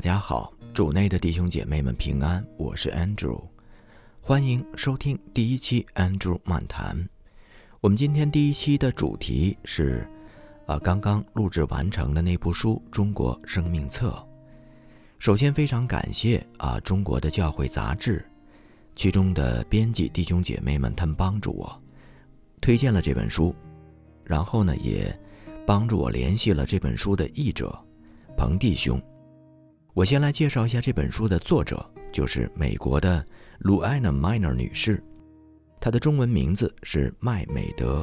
大家好，主内的弟兄姐妹们平安，我是 Andrew，欢迎收听第一期 Andrew 漫谈。我们今天第一期的主题是，啊，刚刚录制完成的那部书《中国生命册》。首先非常感谢啊，中国的教会杂志，其中的编辑弟兄姐妹们，他们帮助我推荐了这本书，然后呢，也帮助我联系了这本书的译者彭弟兄。我先来介绍一下这本书的作者，就是美国的鲁艾娜·迈尔女士，她的中文名字是麦美德。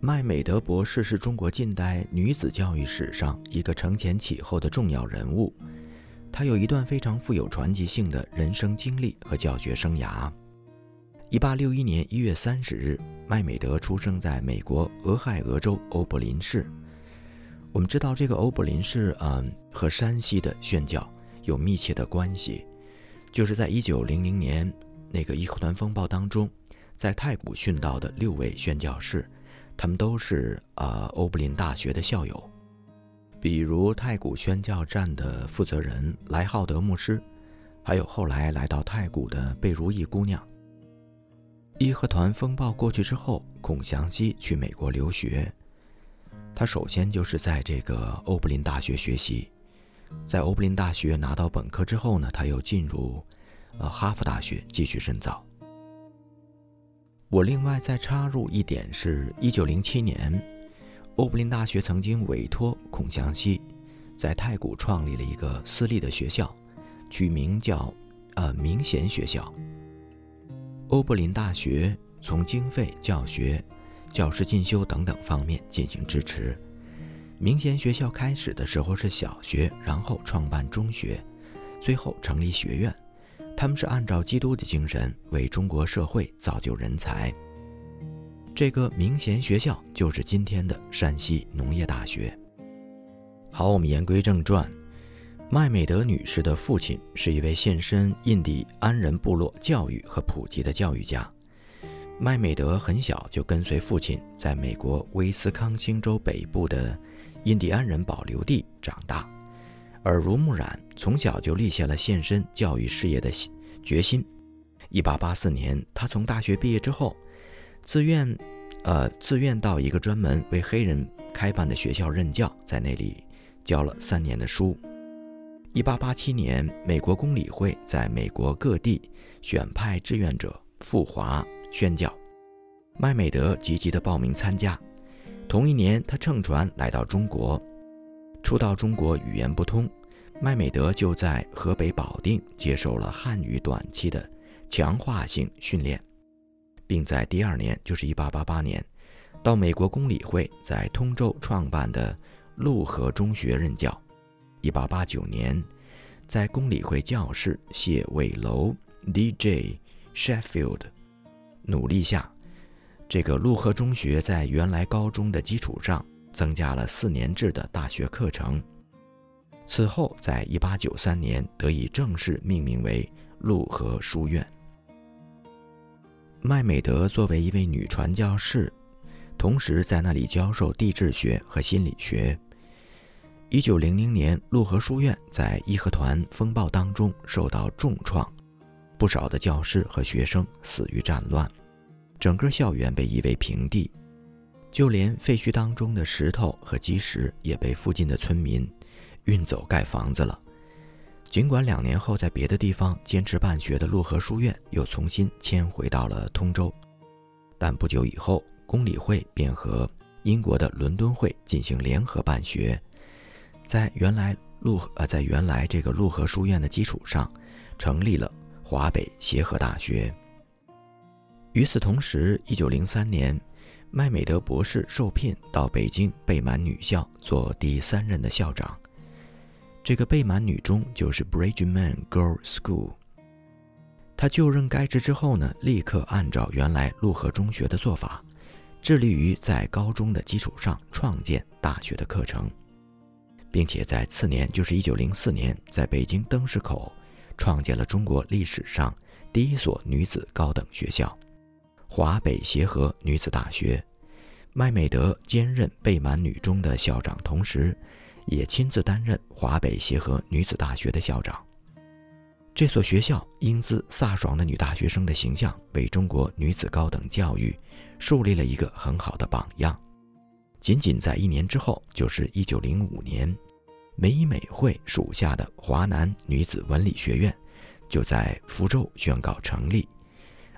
麦美德博士是中国近代女子教育史上一个承前启后的重要人物，她有一段非常富有传奇性的人生经历和教学生涯。一八六一年一月三十日，麦美德出生在美国俄亥俄州欧柏林市。我们知道这个欧柏林市，嗯，和山西的宣教有密切的关系。就是在一九零零年那个义和团风暴当中，在太谷殉道的六位宣教士，他们都是呃欧柏林大学的校友。比如太谷宣教站的负责人莱浩德牧师，还有后来来到太谷的贝如意姑娘。义和团风暴过去之后，孔祥熙去美国留学。他首先就是在这个欧柏林大学学习，在欧柏林大学拿到本科之后呢，他又进入，呃，哈佛大学继续深造。我另外再插入一点是，一九零七年，欧柏林大学曾经委托孔祥熙，在太谷创立了一个私立的学校，取名叫，呃，明贤学校。欧柏林大学从经费、教学。教师进修等等方面进行支持。明贤学校开始的时候是小学，然后创办中学，最后成立学院。他们是按照基督的精神为中国社会造就人才。这个明贤学校就是今天的山西农业大学。好，我们言归正传。麦美德女士的父亲是一位献身印第安人部落教育和普及的教育家。麦美德很小就跟随父亲在美国威斯康星州北部的印第安人保留地长大，耳濡目染，从小就立下了献身教育事业的决心。1884年，他从大学毕业之后，自愿，呃，自愿到一个专门为黑人开办的学校任教，在那里教了三年的书。1887年，美国公理会在美国各地选派志愿者赴华。宣教，麦美德积极地报名参加。同一年，他乘船来到中国。初到中国，语言不通，麦美德就在河北保定接受了汉语短期的强化性训练，并在第二年，就是1888年，到美国公理会在通州创办的陆河中学任教。1889年，在公理会教室谢伟楼 D.J. Sheffield。努力下，这个陆河中学在原来高中的基础上增加了四年制的大学课程。此后，在一八九三年得以正式命名为陆河书院。麦美德作为一位女传教士，同时在那里教授地质学和心理学。一九零零年，陆河书院在义和团风暴当中受到重创。不少的教师和学生死于战乱，整个校园被夷为平地，就连废墟当中的石头和基石也被附近的村民运走盖房子了。尽管两年后在别的地方坚持办学的陆河书院又重新迁回到了通州，但不久以后，公理会便和英国的伦敦会进行联合办学，在原来陆呃在原来这个陆河书院的基础上，成立了。华北协和大学。与此同时，一九零三年，麦美德博士受聘到北京贝满女校做第三任的校长。这个贝满女中就是 Bridgeman Girls School。他就任该职之后呢，立刻按照原来陆河中学的做法，致力于在高中的基础上创建大学的课程，并且在次年，就是一九零四年，在北京灯市口。创建了中国历史上第一所女子高等学校——华北协和女子大学。麦美德兼任贝满女中的校长，同时也亲自担任华北协和女子大学的校长。这所学校英姿飒爽的女大学生的形象，为中国女子高等教育树立了一个很好的榜样。仅仅在一年之后，就是一九零五年，梅以美会属下的华南女子文理学院就在福州宣告成立，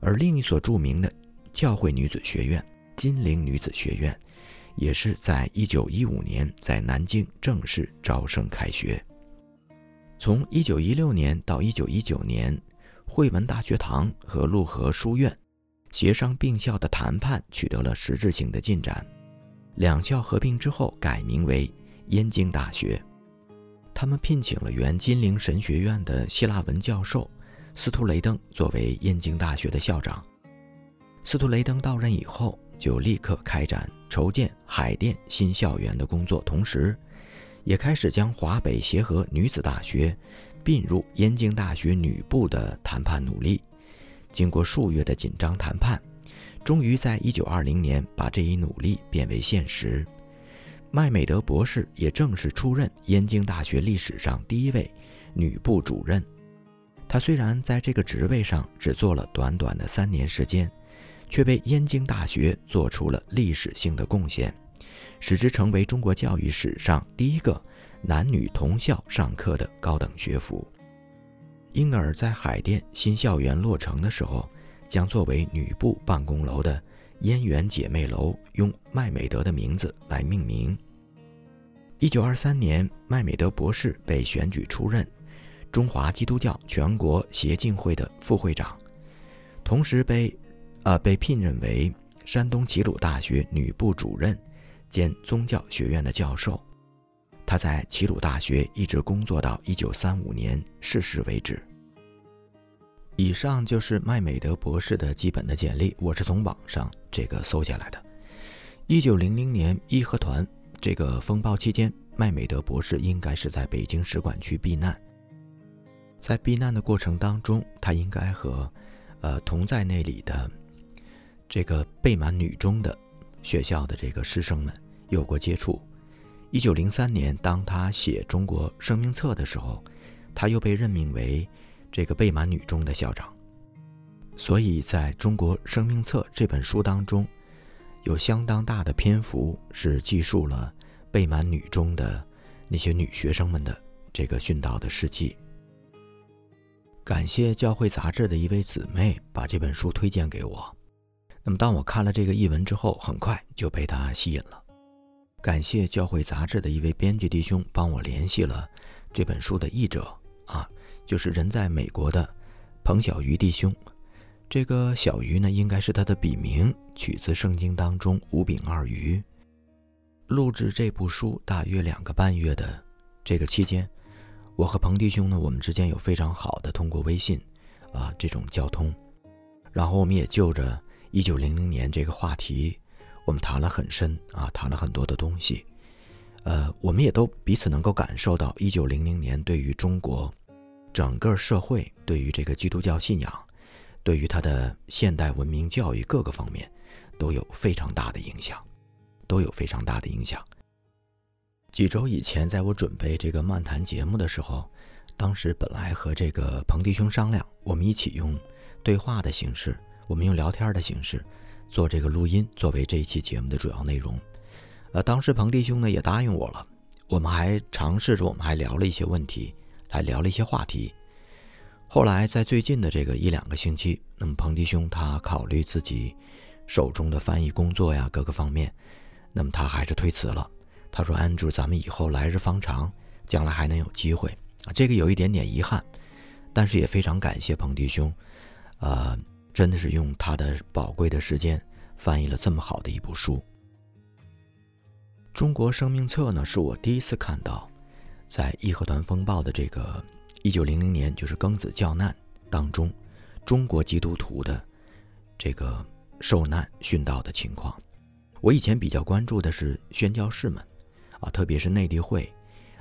而另一所著名的教会女子学院——金陵女子学院，也是在一九一五年在南京正式招生开学。从一九一六年到一九一九年，汇文大学堂和陆河书院协商并校的谈判取得了实质性的进展。两校合并之后改名为燕京大学。他们聘请了原金陵神学院的希腊文教授斯图雷登作为燕京大学的校长。斯图雷登到任以后，就立刻开展筹建海淀新校园的工作，同时。也开始将华北协和女子大学并入燕京大学女部的谈判努力，经过数月的紧张谈判，终于在1920年把这一努力变为现实。麦美德博士也正式出任燕京大学历史上第一位女部主任。她虽然在这个职位上只做了短短的三年时间，却为燕京大学做出了历史性的贡献。使之成为中国教育史上第一个男女同校上课的高等学府，因而，在海淀新校园落成的时候，将作为女部办公楼的燕园姐妹楼用麦美德的名字来命名。一九二三年，麦美德博士被选举出任中华基督教全国协进会的副会长，同时被，呃，被聘任为山东齐鲁大学女部主任。兼宗教学院的教授，他在齐鲁大学一直工作到一九三五年逝世为止。以上就是麦美德博士的基本的简历，我是从网上这个搜下来的。一九零零年义和团这个风暴期间，麦美德博士应该是在北京使馆区避难。在避难的过程当中，他应该和，呃，同在那里的这个贝满女中的。学校的这个师生们有过接触。一九零三年，当他写《中国生命册》的时候，他又被任命为这个贝满女中的校长。所以，在中国生命册这本书当中，有相当大的篇幅是记述了贝满女中的那些女学生们的这个殉道的事迹。感谢教会杂志的一位姊妹把这本书推荐给我。那么，当我看了这个译文之后，很快就被它吸引了。感谢教会杂志的一位编辑弟兄帮我联系了这本书的译者啊，就是人在美国的彭小鱼弟兄。这个小鱼呢，应该是他的笔名，取自圣经当中五饼二鱼。录制这部书大约两个半月的这个期间，我和彭弟兄呢，我们之间有非常好的通过微信啊这种交通，然后我们也就着。一九零零年这个话题，我们谈了很深啊，谈了很多的东西。呃，我们也都彼此能够感受到，一九零零年对于中国整个社会，对于这个基督教信仰，对于它的现代文明教育各个方面，都有非常大的影响，都有非常大的影响。几周以前，在我准备这个漫谈节目的时候，当时本来和这个彭弟兄商量，我们一起用对话的形式。我们用聊天的形式做这个录音，作为这一期节目的主要内容。呃，当时彭弟兄呢也答应我了，我们还尝试着，我们还聊了一些问题，还聊了一些话题。后来在最近的这个一两个星期，那么彭迪兄他考虑自己手中的翻译工作呀各个方面，那么他还是推辞了。他说：“安住，咱们以后来日方长，将来还能有机会啊。”这个有一点点遗憾，但是也非常感谢彭迪兄，呃。真的是用他的宝贵的时间翻译了这么好的一部书。《中国生命册》呢，是我第一次看到，在义和团风暴的这个一九零零年，就是庚子教难当中，中国基督徒的这个受难殉道的情况。我以前比较关注的是宣教士们，啊，特别是内地会，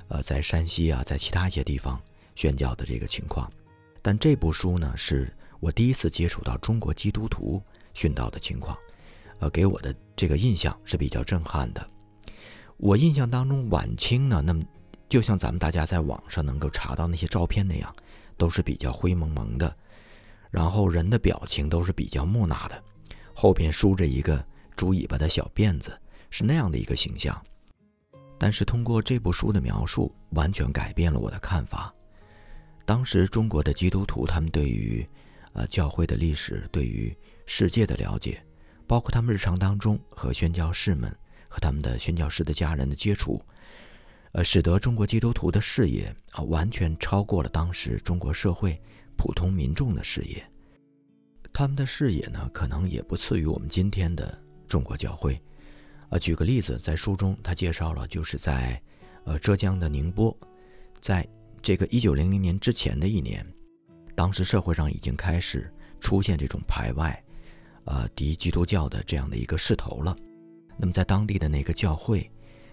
呃，在山西啊，在其他一些地方宣教的这个情况。但这部书呢，是。我第一次接触到中国基督徒殉道的情况，呃，给我的这个印象是比较震撼的。我印象当中，晚清呢，那么就像咱们大家在网上能够查到那些照片那样，都是比较灰蒙蒙的，然后人的表情都是比较木讷的，后边梳着一个猪尾巴的小辫子，是那样的一个形象。但是通过这部书的描述，完全改变了我的看法。当时中国的基督徒，他们对于，呃，教会的历史，对于世界的了解，包括他们日常当中和宣教士们和他们的宣教士的家人的接触，呃，使得中国基督徒的视野啊，完全超过了当时中国社会普通民众的视野。他们的视野呢，可能也不次于我们今天的中国教会。啊，举个例子，在书中他介绍了，就是在，呃，浙江的宁波，在这个一九零零年之前的一年，当时社会上已经开始出现这种排外，呃，敌基督教的这样的一个势头了。那么在当地的那个教会，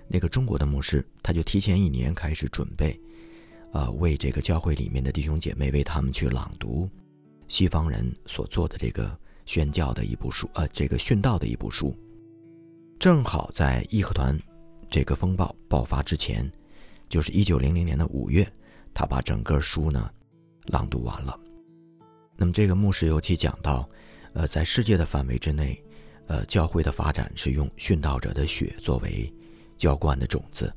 那个中国的牧师，他就提前一年开始准备，呃，为这个教会里面的弟兄姐妹为他们去朗读西方人所做的这个宣教的一部书，呃，这个殉道的一部书。正好在义和团这个风暴爆发之前，就是一九零零年的五月，他把整个书呢朗读完了。那么这个牧师尤其讲到，呃，在世界的范围之内，呃，教会的发展是用殉道者的血作为浇灌的种子。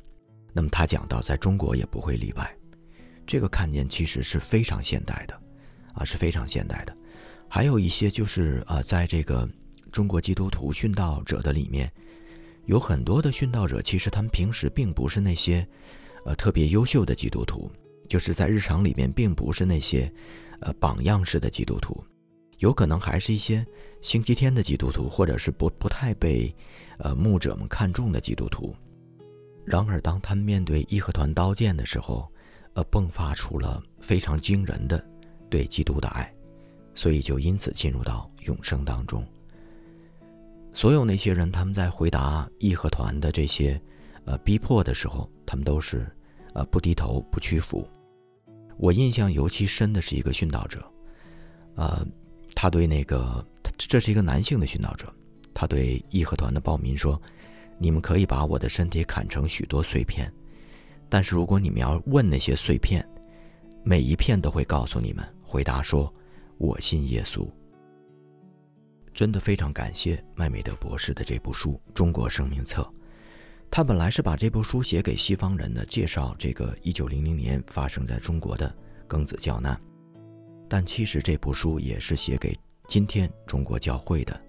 那么他讲到，在中国也不会例外。这个看见其实是非常现代的，啊，是非常现代的。还有一些就是呃，在这个中国基督徒殉道者的里面。有很多的殉道者，其实他们平时并不是那些，呃，特别优秀的基督徒，就是在日常里面并不是那些，呃，榜样式的基督徒，有可能还是一些星期天的基督徒，或者是不不太被，呃，牧者们看重的基督徒。然而，当他们面对义和团刀剑的时候，呃，迸发出了非常惊人的对基督的爱，所以就因此进入到永生当中。所有那些人，他们在回答义和团的这些，呃，逼迫的时候，他们都是，呃，不低头、不屈服。我印象尤其深的是一个殉道者，呃，他对那个，这是一个男性的殉道者，他对义和团的暴民说：“你们可以把我的身体砍成许多碎片，但是如果你们要问那些碎片，每一片都会告诉你们，回答说，我信耶稣。”真的非常感谢麦美德博士的这部书《中国生命册》。他本来是把这部书写给西方人的，介绍这个1900年发生在中国的庚子教难。但其实这部书也是写给今天中国教会的。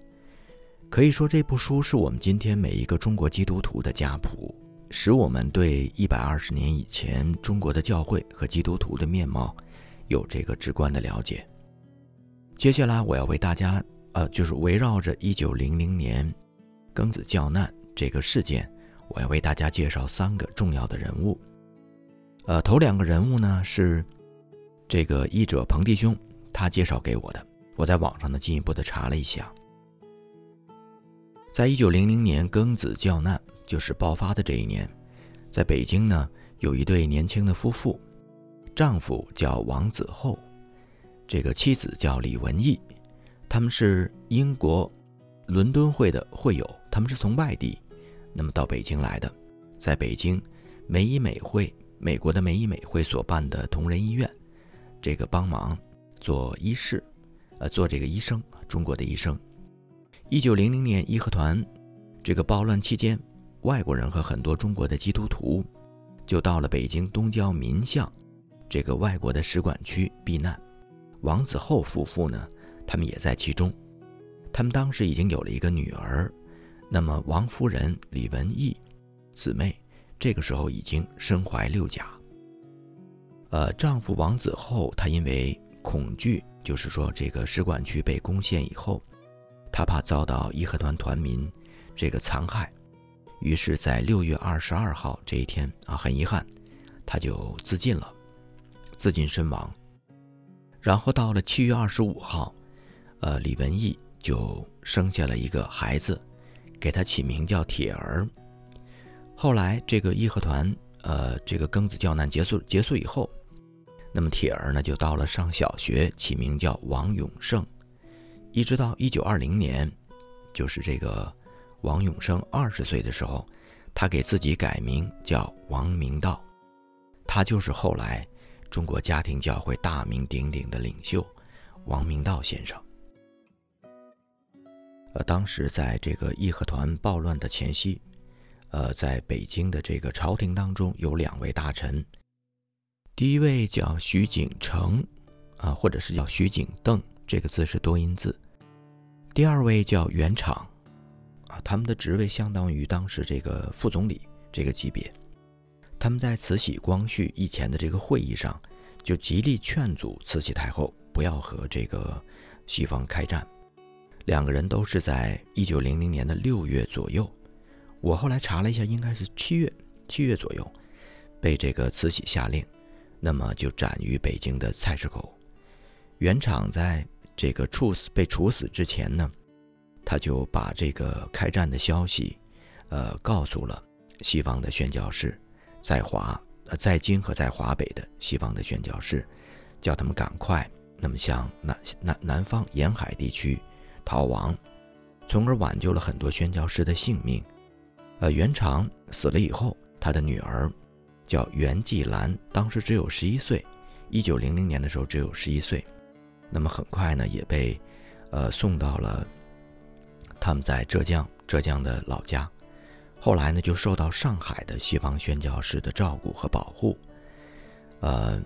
可以说，这部书是我们今天每一个中国基督徒的家谱，使我们对120年以前中国的教会和基督徒的面貌有这个直观的了解。接下来，我要为大家。呃，就是围绕着一九零零年庚子教难这个事件，我要为大家介绍三个重要的人物。呃，头两个人物呢是这个译者彭弟兄他介绍给我的，我在网上呢进一步的查了一下，在一九零零年庚子教难就是爆发的这一年，在北京呢有一对年轻的夫妇，丈夫叫王子厚，这个妻子叫李文义。他们是英国伦敦会的会友，他们是从外地，那么到北京来的，在北京美医美会美国的美医美会所办的同仁医院，这个帮忙做医师，呃，做这个医生，中国的医生。一九零零年义和团这个暴乱期间，外国人和很多中国的基督徒就到了北京东郊民巷这个外国的使馆区避难。王子厚夫妇呢？他们也在其中，他们当时已经有了一个女儿，那么王夫人李文义姊妹这个时候已经身怀六甲。呃，丈夫王子厚，他因为恐惧，就是说这个使馆区被攻陷以后，他怕遭到义和团团民这个残害，于是，在六月二十二号这一天啊，很遗憾，他就自尽了，自尽身亡。然后到了七月二十五号。呃，李文义就生下了一个孩子，给他起名叫铁儿。后来这个义和团，呃，这个庚子教难结束结束以后，那么铁儿呢就到了上小学，起名叫王永胜，一直到一九二零年，就是这个王永生二十岁的时候，他给自己改名叫王明道，他就是后来中国家庭教会大名鼎鼎的领袖王明道先生。呃，当时在这个义和团暴乱的前夕，呃，在北京的这个朝廷当中有两位大臣，第一位叫徐景成，啊，或者是叫徐景邓，这个字是多音字；第二位叫袁敞，啊，他们的职位相当于当时这个副总理这个级别。他们在慈禧、光绪以前的这个会议上，就极力劝阻慈禧太后不要和这个西方开战。两个人都是在一九零零年的六月左右，我后来查了一下，应该是七月，七月左右，被这个慈禧下令，那么就斩于北京的菜市口。原厂在这个处死被处死之前呢，他就把这个开战的消息，呃，告诉了西方的宣教士，在华、呃在京和在华北的西方的宣教士，叫他们赶快，那么向南南南方沿海地区。逃亡，从而挽救了很多宣教士的性命。呃，袁长死了以后，他的女儿叫袁继兰，当时只有十一岁，一九零零年的时候只有十一岁。那么很快呢，也被呃送到了他们在浙江浙江的老家。后来呢，就受到上海的西方宣教士的照顾和保护。呃，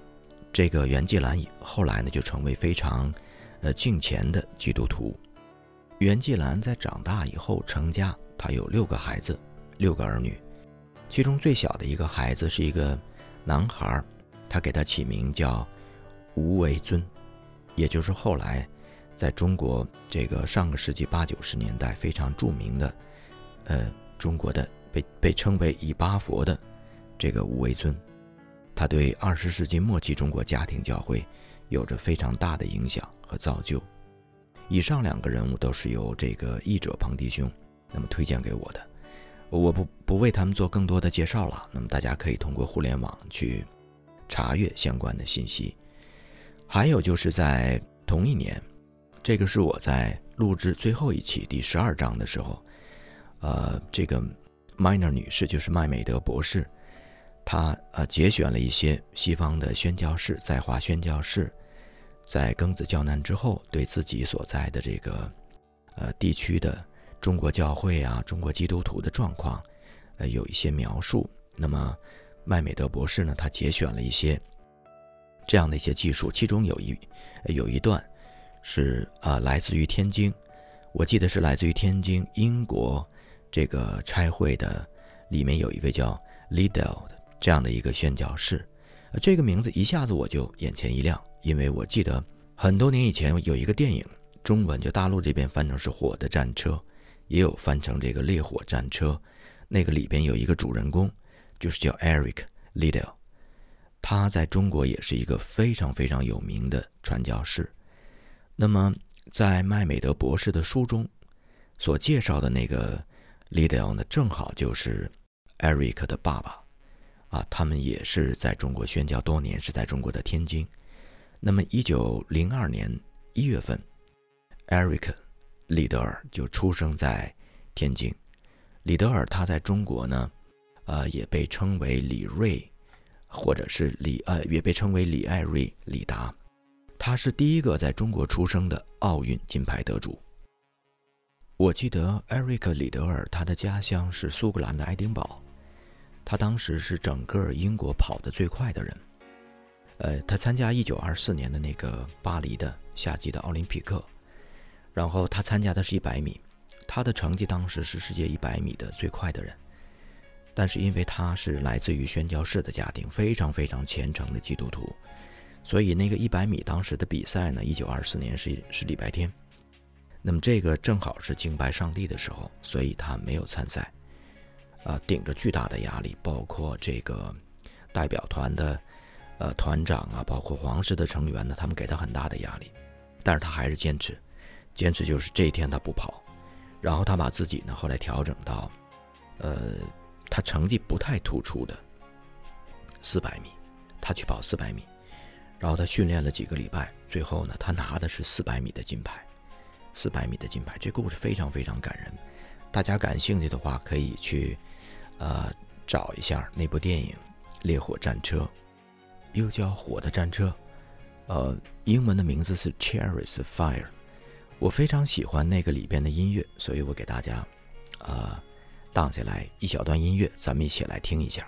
这个袁继兰后来呢，就成为非常呃敬虔的基督徒。袁继兰在长大以后成家，他有六个孩子，六个儿女，其中最小的一个孩子是一个男孩，他给他起名叫吴为尊，也就是后来在中国这个上个世纪八九十年代非常著名的，呃，中国的被被称为以巴佛的这个吴为尊，他对二十世纪末期中国家庭教会有着非常大的影响和造就。以上两个人物都是由这个译者庞弟兄那么推荐给我的，我不不为他们做更多的介绍了。那么大家可以通过互联网去查阅相关的信息。还有就是在同一年，这个是我在录制最后一期第十二章的时候，呃，这个 Miner 女士就是麦美德博士，她呃节选了一些西方的宣教士在华宣教士。在庚子教难之后，对自己所在的这个，呃地区的中国教会啊、中国基督徒的状况，呃有一些描述。那么麦美德博士呢，他节选了一些这样的一些技术，其中有一有一段是啊来自于天津，我记得是来自于天津英国这个差会的，里面有一位叫 Liddell 的这样的一个宣教士，这个名字一下子我就眼前一亮。因为我记得很多年以前有一个电影，中文就大陆这边翻成是《火的战车》，也有翻成这个《烈火战车》。那个里边有一个主人公，就是叫 Eric Liddell，他在中国也是一个非常非常有名的传教士。那么在麦美德博士的书中所介绍的那个 l i d e l 呢，正好就是 Eric 的爸爸啊，他们也是在中国宣教多年，是在中国的天津。那么，一九零二年一月份，Eric 李德尔就出生在天津。李德尔他在中国呢，呃，也被称为李瑞，或者是李呃，也被称为李艾瑞、李达。他是第一个在中国出生的奥运金牌得主。我记得 Eric 李德尔他的家乡是苏格兰的爱丁堡，他当时是整个英国跑得最快的人。呃，他参加一九二四年的那个巴黎的夏季的奥林匹克，然后他参加的是一百米，他的成绩当时是世界一百米的最快的人。但是因为他是来自于宣教士的家庭，非常非常虔诚的基督徒，所以那个一百米当时的比赛呢，一九二四年是是礼拜天，那么这个正好是敬拜上帝的时候，所以他没有参赛。啊，顶着巨大的压力，包括这个代表团的。呃，团长啊，包括皇室的成员呢，他们给他很大的压力，但是他还是坚持，坚持就是这一天他不跑，然后他把自己呢后来调整到，呃，他成绩不太突出的四百米，他去跑四百米，然后他训练了几个礼拜，最后呢，他拿的是四百米的金牌，四百米的金牌，这故事非常非常感人，大家感兴趣的话可以去呃，找一下那部电影《烈火战车》，又叫《火的战车》，呃，英文的名字是《cheris fire》。我非常喜欢那个里边的音乐，所以我给大家，呃，放下来一小段音乐，咱们一起来听一下。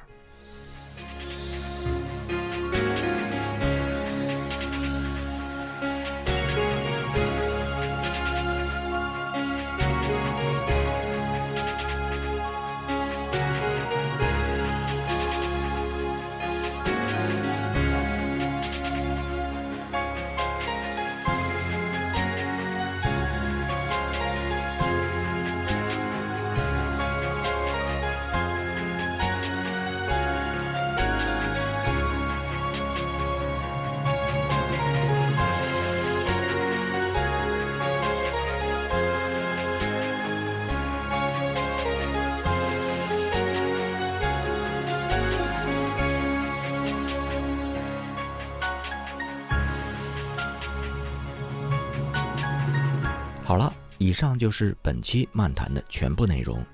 以上就是本期漫谈的全部内容。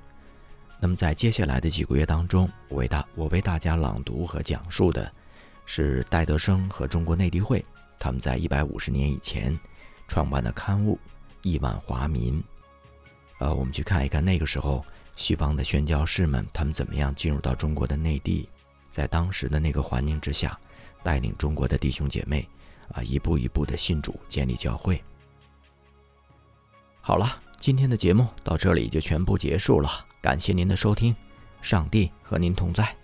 那么在接下来的几个月当中，我为大我为大家朗读和讲述的是戴德生和中国内地会他们在一百五十年以前创办的刊物《亿万华民》。呃，我们去看一看那个时候西方的宣教士们他们怎么样进入到中国的内地，在当时的那个环境之下，带领中国的弟兄姐妹啊一步一步的信主建立教会。好了，今天的节目到这里就全部结束了。感谢您的收听，上帝和您同在。